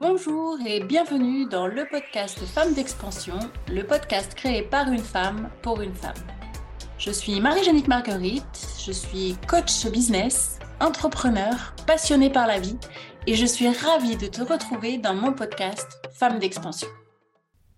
Bonjour et bienvenue dans le podcast Femmes d'expansion, le podcast créé par une femme pour une femme. Je suis Marie-Jeannick Marguerite, je suis coach business, entrepreneur, passionnée par la vie et je suis ravie de te retrouver dans mon podcast Femmes d'expansion.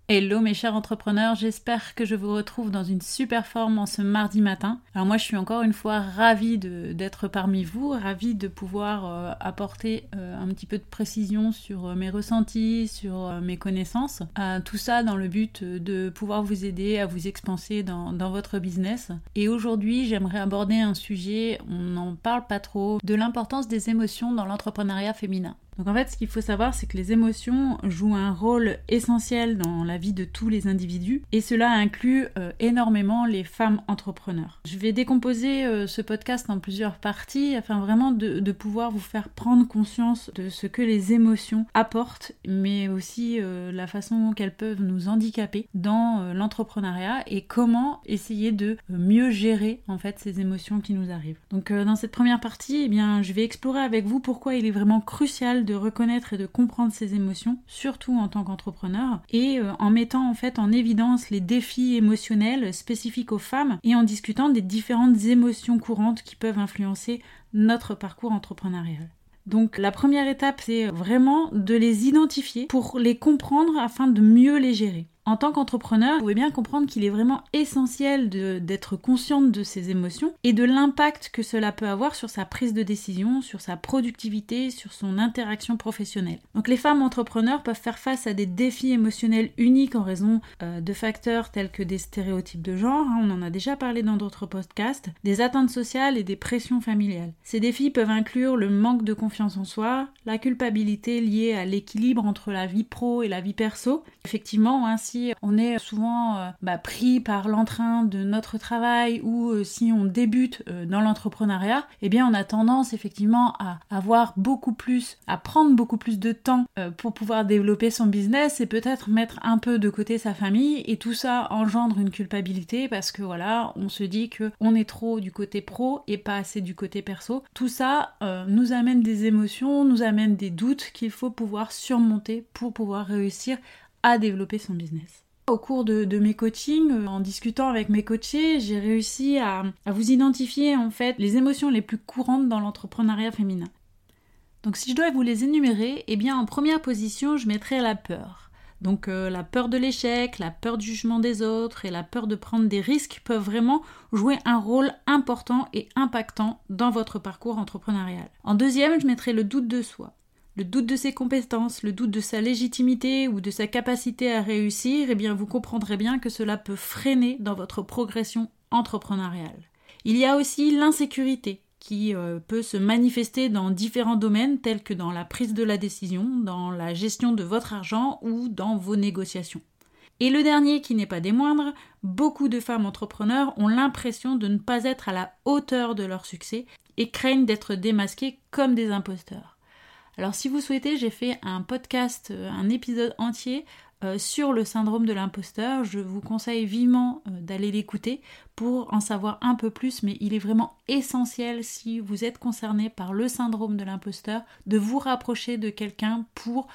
Hello mes chers entrepreneurs, j'espère que je vous retrouve dans une super forme en ce mardi matin. Alors moi je suis encore une fois ravie d'être parmi vous, ravie de pouvoir euh, apporter euh, un petit peu de précision sur euh, mes ressentis, sur mes connaissances. tout ça dans le but de pouvoir vous aider à vous expanser dans, dans votre business. Et aujourd'hui j'aimerais aborder un sujet, on n'en parle pas trop, de l'importance des émotions dans l'entrepreneuriat féminin. Donc en fait, ce qu'il faut savoir, c'est que les émotions jouent un rôle essentiel dans la vie de tous les individus et cela inclut euh, énormément les femmes entrepreneurs. Je vais décomposer euh, ce podcast en plusieurs parties afin vraiment de, pouvoir vous faire prendre conscience de ce que les émotions apportent, mais aussi euh, la façon qu'elles peuvent nous handicaper dans l'entrepreneuriat et comment essayer de mieux gérer en fait ces émotions qui nous arrivent. Donc dans cette première partie, eh bien, je vais explorer avec vous pourquoi il est vraiment crucial de reconnaître et de comprendre ses émotions, surtout en tant qu'entrepreneur, et euh, en mettant en fait en évidence les défis émotionnels spécifiques aux femmes et en discutant des différentes émotions courantes qui peuvent influencer notre parcours entrepreneurial. Donc la première étape, c'est vraiment de les identifier pour les comprendre afin de mieux les gérer. En tant qu'entrepreneur, vous pouvez bien comprendre qu'il est vraiment essentiel d'être consciente de ses émotions et de l'impact que cela peut avoir sur sa prise de décision, sur sa productivité, sur son interaction professionnelle. Donc les femmes entrepreneurs peuvent faire face à des défis émotionnels uniques en raison euh, de facteurs tels que des stéréotypes de genre, hein, on en a déjà parlé dans d'autres podcasts, des attentes sociales et des pressions familiales. Ces défis peuvent inclure le manque de confiance en soi, la culpabilité liée à l'équilibre entre la vie pro et la vie perso. Effectivement, ainsi on est souvent euh, bah, pris par l'entrain de notre travail ou euh, si on débute euh, dans l'entrepreneuriat, eh bien on a tendance effectivement à avoir beaucoup plus, à prendre beaucoup plus de temps pour pouvoir développer son business et peut-être mettre un peu de côté sa famille et tout ça engendre une culpabilité parce que voilà, on se dit que on est trop du côté pro et pas assez du côté perso. Tout ça nous amène des émotions, nous amène des doutes qu'il faut pouvoir surmonter pour pouvoir réussir développer son business. Au cours de, mes coachings, euh, en discutant avec mes coachés, j'ai réussi à, vous identifier en fait les émotions les plus courantes dans l'entrepreneuriat féminin. Donc si je dois vous les énumérer, eh bien en première position, je mettrai la peur. Donc euh, la peur de l'échec, la peur du jugement des autres et la peur de prendre des risques peuvent vraiment jouer un rôle important et impactant dans votre parcours entrepreneurial. En deuxième, je mettrai le doute de soi le doute de ses compétences, le doute de sa légitimité ou de sa capacité à réussir, eh bien vous comprendrez bien que cela peut freiner dans votre progression entrepreneuriale. Il y a aussi l'insécurité qui euh, peut se manifester dans différents domaines tels que dans la prise de la décision, dans la gestion de votre argent ou dans vos négociations. Et le dernier qui n'est pas des moindres, beaucoup de femmes entrepreneurs ont l'impression de ne pas être à la hauteur de leur succès et craignent d'être démasquées comme des imposteurs. Alors si vous souhaitez, j'ai fait un podcast, euh, un épisode entier euh, sur le syndrome de l'imposteur. Je vous conseille vivement euh, d'aller l'écouter pour en savoir un peu plus, mais il est vraiment essentiel si vous êtes concerné par le syndrome de l'imposteur de vous rapprocher de quelqu'un pour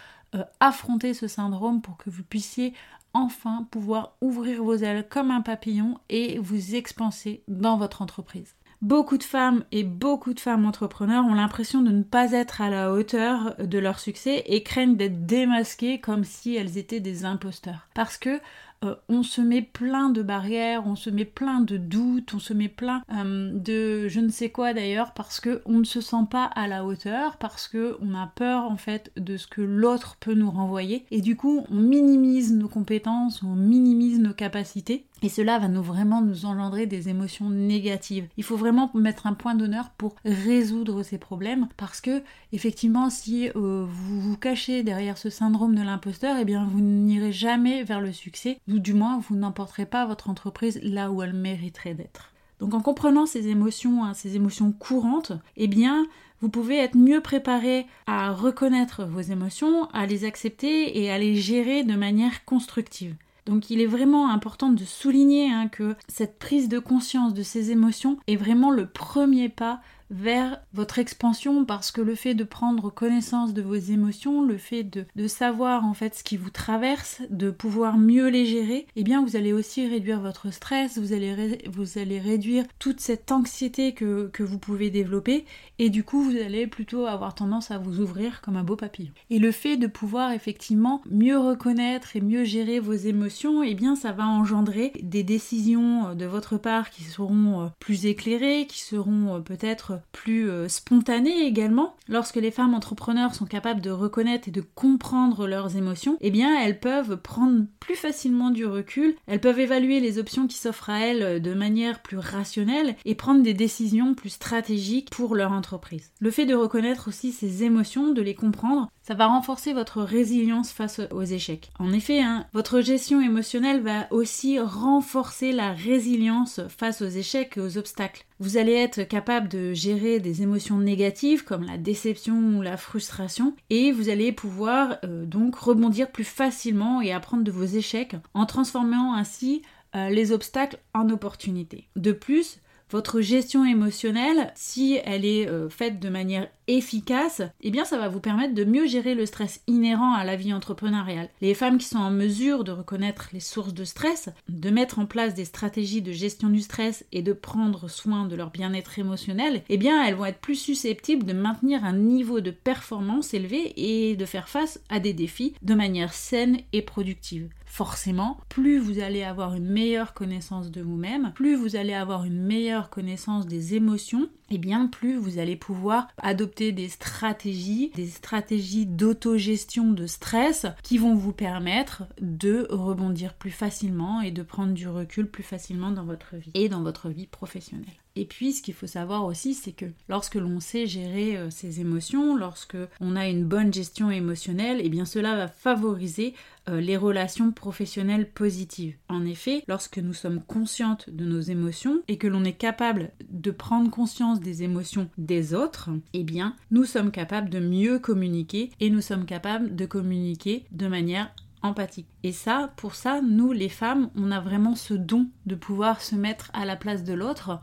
affronter ce syndrome, pour que vous puissiez enfin pouvoir ouvrir vos ailes comme un papillon et vous expanser dans votre entreprise. Beaucoup de femmes et beaucoup de femmes entrepreneurs ont l'impression de ne pas être à la hauteur de leur succès et craignent d'être démasquées comme si elles étaient des imposteurs. Parce que euh, on se met plein de barrières, on se met plein de doutes, on se met plein euh, de je ne sais quoi d'ailleurs parce que on ne se sent pas à la hauteur, parce que on a peur en fait de ce que l'autre peut nous renvoyer. Et du coup on minimise nos compétences, on minimise nos capacités. Et cela va nous vraiment nous engendrer des émotions négatives. Il faut vraiment mettre un point d'honneur pour résoudre ces problèmes parce que effectivement si euh, vous vous cachez derrière ce syndrome de l'imposteur, eh bien vous n'irez jamais vers le succès du moins vous n'emporterez pas votre entreprise là où elle mériterait d'être. Donc en comprenant ces émotions, hein, ces émotions courantes, eh bien vous pouvez être mieux préparé à reconnaître vos émotions, à les accepter et à les gérer de manière constructive. Donc il est vraiment important de souligner hein, que cette prise de conscience de ces émotions est vraiment le premier pas vers votre expansion parce que le fait de prendre connaissance de vos émotions, le fait de, savoir en fait ce qui vous traverse, de pouvoir mieux les gérer, eh bien vous allez aussi réduire votre stress, vous allez, vous allez réduire toute cette anxiété que, que vous pouvez développer et du coup vous allez plutôt avoir tendance à vous ouvrir comme un beau papillon. Et le fait de pouvoir effectivement mieux reconnaître et mieux gérer vos émotions, eh bien ça va engendrer des décisions de votre part qui seront euh, plus éclairées, qui seront euh, peut-être plus euh, spontanée également. Lorsque les femmes entrepreneurs sont capables de reconnaître et de comprendre leurs émotions, eh bien elles peuvent prendre plus facilement du recul, elles peuvent évaluer les options qui s'offrent à elles euh, de manière plus rationnelle et prendre des décisions plus stratégiques pour leur entreprise. Le fait de reconnaître aussi ces émotions, de les comprendre, ça va renforcer votre résilience face aux échecs. En effet, hein, votre gestion émotionnelle va aussi renforcer la résilience face aux échecs et aux obstacles. Vous allez être capable de gérer des émotions négatives comme la déception ou la frustration et vous allez pouvoir euh, donc rebondir plus facilement et apprendre de vos échecs en transformant ainsi euh, les obstacles en opportunités. De plus, votre gestion émotionnelle, si elle est euh, faite de manière efficace, eh bien ça va vous permettre de mieux gérer le stress inhérent à la vie entrepreneuriale. Les femmes qui sont en mesure de reconnaître les sources de stress, de mettre en place des stratégies de gestion du stress et de prendre soin de leur bien-être émotionnel, eh bien elles vont être plus susceptibles de maintenir un niveau de performance élevé et de faire face à des défis de manière saine et productive forcément, plus vous allez avoir une meilleure connaissance de vous-même, plus vous allez avoir une meilleure connaissance des émotions, et bien plus vous allez pouvoir adopter des stratégies, des stratégies d'autogestion de stress qui vont vous permettre de rebondir plus facilement et de prendre du recul plus facilement dans votre vie et dans votre vie professionnelle. Et puis, ce qu'il faut savoir aussi, c'est que lorsque l'on sait gérer euh, ses émotions, lorsque on a une bonne gestion émotionnelle, eh bien cela va favoriser euh, les relations professionnelles positives. En effet, lorsque nous sommes conscientes de nos émotions et que l'on est capable de prendre conscience des émotions des autres, eh bien, nous sommes capables de mieux communiquer et nous sommes capables de communiquer de manière empathique. Et ça, pour ça, nous les femmes, on a vraiment ce don de pouvoir se mettre à la place de l'autre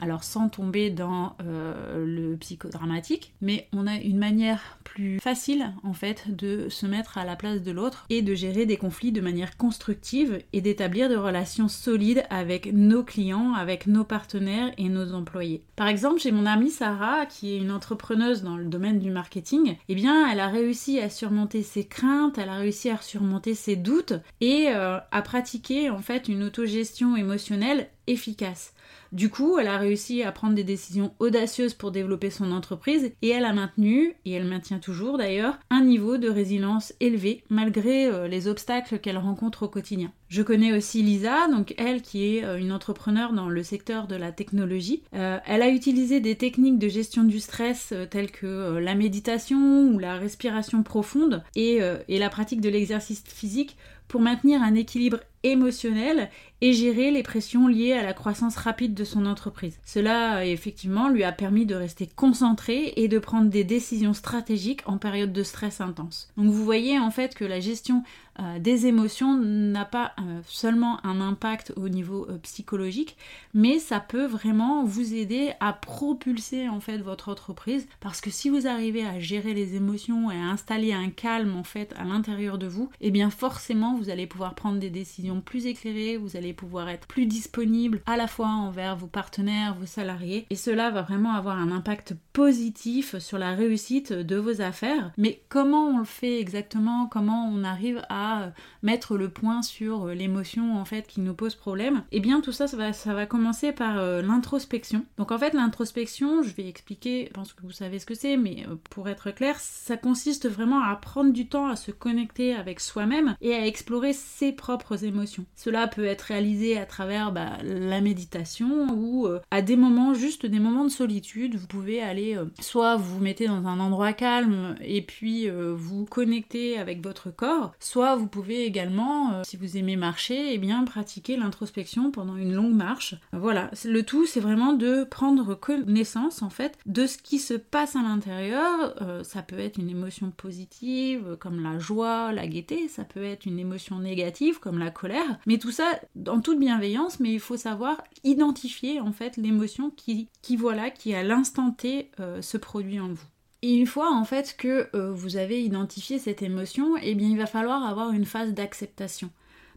alors sans tomber dans euh, le psychodramatique, mais on a une manière plus facile en fait de se mettre à la place de l'autre et de gérer des conflits de manière constructive et d'établir des relations solides avec nos clients, avec nos partenaires et nos employés. Par exemple, j'ai mon amie Sarah qui est une entrepreneuse dans le domaine du marketing, eh bien elle a réussi à surmonter ses craintes, elle a réussi à surmonter ses doutes et euh, à pratiquer en fait une autogestion émotionnelle efficace. Du coup, elle a réussi à prendre des décisions audacieuses pour développer son entreprise et elle a maintenu, et elle maintient toujours d'ailleurs, un niveau de résilience élevé malgré euh, les obstacles qu'elle rencontre au quotidien. Je connais aussi Lisa, donc elle qui est euh, une entrepreneur dans le secteur de la technologie. Euh, elle a utilisé des techniques de gestion du stress telles que la méditation ou la respiration profonde et la pratique de l'exercice physique pour maintenir un équilibre émotionnel et gérer les pressions liées à la croissance rapide de son entreprise. Cela effectivement lui a permis de rester concentré et de prendre des décisions stratégiques en période de stress intense. Donc vous voyez en fait que la gestion euh, des émotions n'a pas euh, seulement un impact au niveau euh, psychologique, mais ça peut vraiment vous aider à propulser en fait votre entreprise parce que si vous arrivez à gérer les émotions et à installer un calme en fait à l'intérieur de vous, et eh bien forcément vous allez pouvoir prendre des décisions plus éclairées, vous allez pouvoir être plus disponible à la fois envers vos partenaires, vos salariés et cela va vraiment avoir un impact positif sur la réussite de vos affaires. Mais comment on le fait exactement? Comment on arrive à euh, mettre le point sur euh, l'émotion en fait qui nous pose problème, eh bien tout ça ça va, ça va commencer par euh, l'introspection. Donc en fait l'introspection, je vais expliquer, je pense que vous savez ce que c'est, mais pour être clair, ça consiste vraiment à prendre du temps à se connecter avec soi-même et à explorer ses propres émotions. Cela peut être réalisé à travers bah, la méditation ou à des moments, juste des moments de solitude, vous pouvez aller soit vous vous mettez dans un endroit calme et puis vous connectez avec votre corps, soit vous pouvez également, euh, si vous aimez marcher, et bien pratiquer l'introspection pendant une longue marche. Voilà, le tout c'est vraiment de prendre connaissance en fait de ce qui se passe à l'intérieur. Euh, ça peut être une émotion positive comme la joie, la gaieté, ça peut être une émotion négatives comme la colère, mais tout ça en toute bienveillance, mais il faut savoir identifier en fait l'émotion qui, qui voilà, qui à l'instant T euh, se produit en vous. Et une fois en fait que euh, vous avez identifié cette émotion, eh bien il va falloir avoir une phase d'acceptation.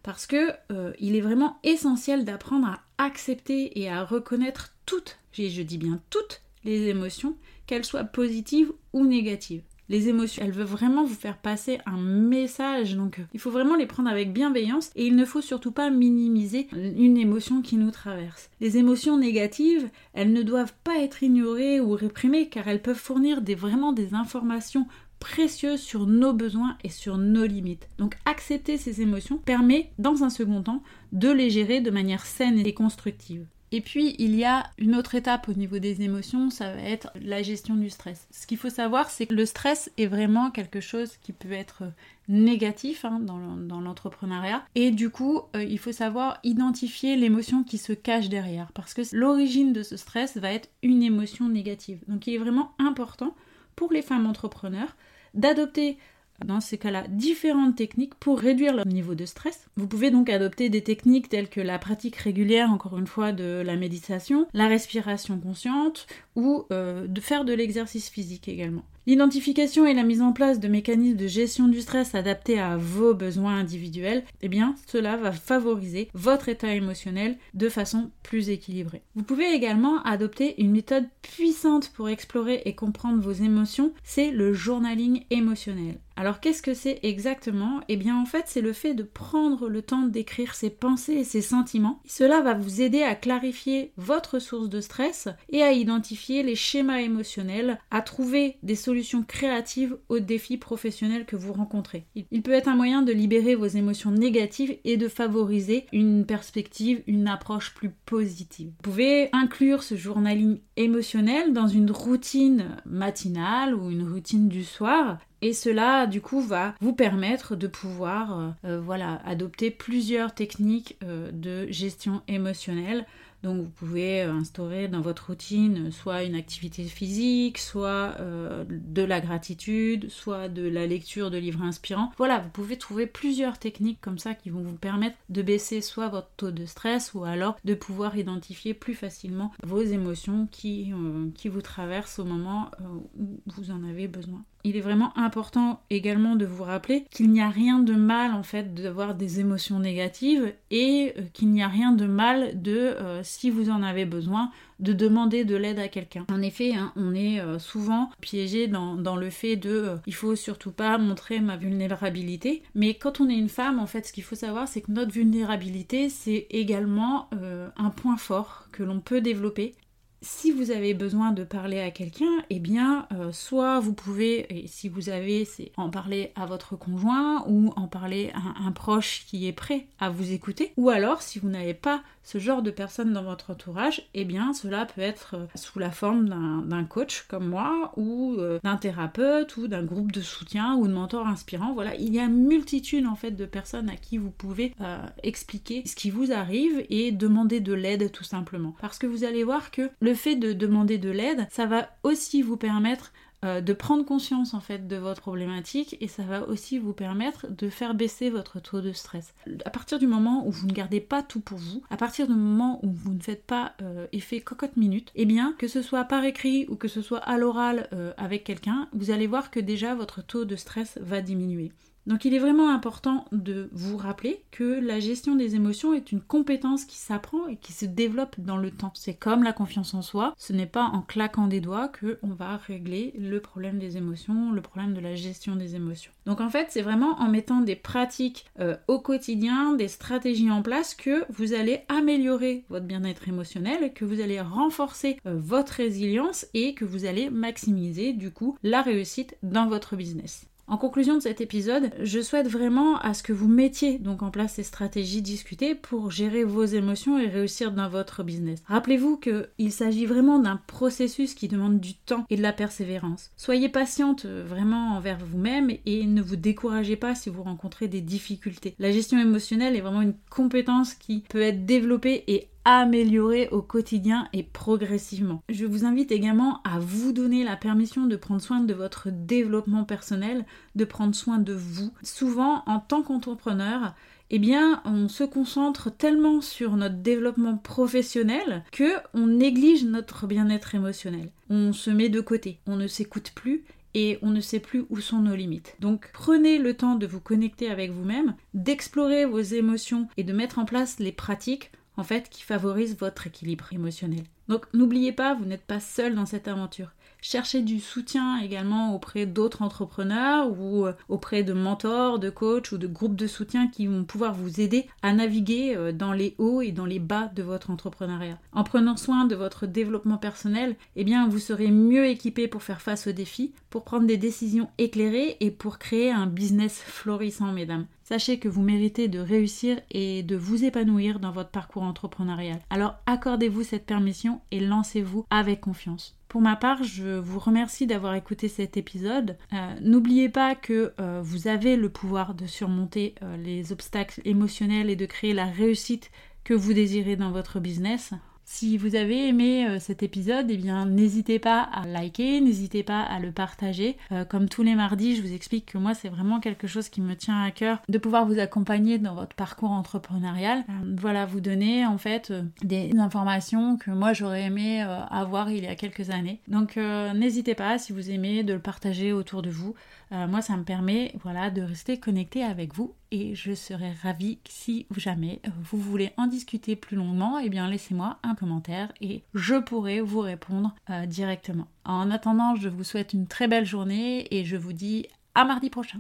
Parce que euh, il est vraiment essentiel d'apprendre à accepter et à reconnaître toutes, je dis bien toutes, les émotions, qu'elles soient positives ou négatives les émotions. Elle veut vraiment vous faire passer un message, donc euh, il faut vraiment les prendre avec bienveillance et il ne faut surtout pas minimiser une émotion qui nous traverse. Les émotions négatives, elles ne doivent pas être ignorées ou réprimées car elles peuvent fournir vraiment des informations précieuses sur nos besoins et sur nos limites. Donc accepter ces émotions permet, dans un second temps, de les gérer de manière saine et constructive. Et puis, il y a une autre étape au niveau des émotions, ça va être la gestion du stress. Ce qu'il faut savoir, c'est que le stress est vraiment quelque chose qui peut être négatif hein, dans l'entrepreneuriat. Et du coup, euh, il faut savoir identifier l'émotion qui se cache derrière. Parce que l'origine de ce stress va être une émotion négative. Donc, il est vraiment important pour les femmes entrepreneurs d'adopter dans ces cas-là différentes techniques pour réduire leur niveau de stress. Vous pouvez donc adopter des techniques telles que la pratique régulière, encore une fois, de la méditation, la respiration consciente ou euh, de faire de l'exercice physique également. L'identification et la mise en place de mécanismes de gestion du stress adaptés à vos besoins individuels, eh bien, cela va favoriser votre état émotionnel de façon plus équilibrée. Vous pouvez également adopter une méthode puissante pour explorer et comprendre vos émotions, c'est le journaling émotionnel. Alors qu'est-ce que c'est exactement? Eh bien en fait c'est le fait de prendre le temps d'écrire ses pensées et ses sentiments. Cela va vous aider à clarifier votre source de stress et à identifier les schémas émotionnels, à trouver des solutions créatives aux défis professionnels que vous rencontrez. Il peut être un moyen de libérer vos émotions négatives et de favoriser une perspective, une approche plus positive. Vous pouvez inclure ce journaling émotionnel dans une routine matinale ou une routine du soir et cela, du coup, va vous permettre de pouvoir euh, euh, voilà, adopter plusieurs techniques euh, de gestion émotionnelle donc vous pouvez instaurer dans votre routine soit une activité physique, soit de la gratitude, soit de la lecture de livres inspirants. Voilà, vous pouvez trouver plusieurs techniques comme ça qui vont vous permettre de baisser soit votre taux de stress ou alors de pouvoir identifier plus facilement vos émotions qui vous traversent au moment où vous en avez besoin il est vraiment important également de vous rappeler qu'il n'y a rien de mal en fait d'avoir des émotions négatives et euh, qu'il n'y a rien de mal de, euh, si vous en avez besoin, de demander de l'aide à quelqu'un. En effet, hein, on est euh, souvent piégé dans, le fait de il faut surtout pas montrer ma vulnérabilité. Mais quand on est une femme, en fait, ce qu'il faut savoir, c'est que notre vulnérabilité, c'est également un point fort que l'on peut développer si vous avez besoin de parler à quelqu'un, eh bien, euh, soit vous pouvez, et si vous avez, c'est en parler à votre conjoint ou en parler à un proche qui est prêt à vous écouter, ou alors, si vous n'avez pas ce genre de personne dans votre entourage, eh bien, cela peut être euh, sous la forme d'un coach comme moi, ou euh, d'un thérapeute, ou d'un groupe de soutien, ou de mentor inspirant. Voilà, il y a multitude en fait de personnes à qui vous pouvez expliquer ce qui vous arrive et demander de l'aide tout simplement. Parce que vous allez voir que le le fait de demander de l'aide, ça va aussi vous permettre euh, de prendre conscience en fait de votre problématique et ça va aussi vous permettre de faire baisser votre taux de stress. À partir du moment où vous ne gardez pas tout pour vous, à partir du moment où vous ne faites pas euh, effet cocotte minute, eh bien que ce soit par écrit ou que ce soit à l'oral euh, avec quelqu'un, vous allez voir que déjà votre taux de stress va diminuer. Donc il est vraiment important de vous rappeler que la gestion des émotions est une compétence qui s'apprend et qui se développe dans le temps. C'est comme la confiance en soi, ce n'est pas en claquant des doigts que on va régler le problème des émotions, le problème de la gestion des émotions. Donc en fait, c'est vraiment en mettant des pratiques euh, au quotidien, des stratégies en place que vous allez améliorer votre bien-être émotionnel, que vous allez renforcer euh, votre résilience et que vous allez maximiser du coup la réussite dans votre business. En conclusion de cet épisode, je souhaite vraiment à ce que vous mettiez donc en place ces stratégies discutées pour gérer vos émotions et réussir dans votre business. Rappelez-vous qu'il s'agit vraiment d'un processus qui demande du temps et de la persévérance. Soyez patiente euh, vraiment envers vous-même et ne vous découragez pas si vous rencontrez des difficultés. La gestion émotionnelle est vraiment une compétence qui peut être développée et améliorer au quotidien et progressivement. Je vous invite également à vous donner la permission de prendre soin de votre développement personnel, de prendre soin de vous. Souvent, en tant qu'entrepreneur, eh bien, on se concentre tellement sur notre développement professionnel que on néglige notre bien-être émotionnel. On se met de côté, on ne s'écoute plus et on ne sait plus où sont nos limites. Donc prenez le temps de vous connecter avec vous-même, d'explorer vos émotions et de mettre en place les pratiques en fait qui favorisent votre équilibre émotionnel. Donc n'oubliez pas, vous n'êtes pas seul dans cette aventure. Cherchez du soutien également auprès d'autres entrepreneurs ou euh, auprès de mentors, de coachs ou de groupes de soutien qui vont pouvoir vous aider à naviguer euh, dans les hauts et dans les bas de votre entrepreneuriat. En prenant soin de votre développement personnel, eh bien vous serez mieux équipé pour faire face aux défis, pour prendre des décisions éclairées et pour créer un business florissant, mesdames. Sachez que vous méritez de réussir et de vous épanouir dans votre parcours entrepreneurial. Alors accordez-vous cette permission et lancez-vous avec confiance. Pour ma part, je vous remercie d'avoir écouté cet épisode. Euh, n'oubliez pas que euh, vous avez le pouvoir de surmonter euh, les obstacles émotionnels et de créer la réussite que vous désirez dans votre business. Si vous avez aimé euh, cet épisode, eh bien n'hésitez pas à liker, n'hésitez pas à le partager. Euh, comme tous les mardis, je vous explique que moi c'est vraiment quelque chose qui me tient à cœur de pouvoir vous accompagner dans votre parcours entrepreneurial. Euh, voilà, vous donner en fait des informations que moi j'aurais aimé avoir il y a quelques années. Donc n'hésitez pas si vous aimez de le partager autour de vous. Moi ça me permet voilà de rester connecté avec vous et je serais ravie si jamais vous voulez en discuter plus longuement, eh bien laissez-moi un commentaire et je pourrai vous répondre euh, directement. En attendant, je vous souhaite une très belle journée et je vous dis à mardi prochain.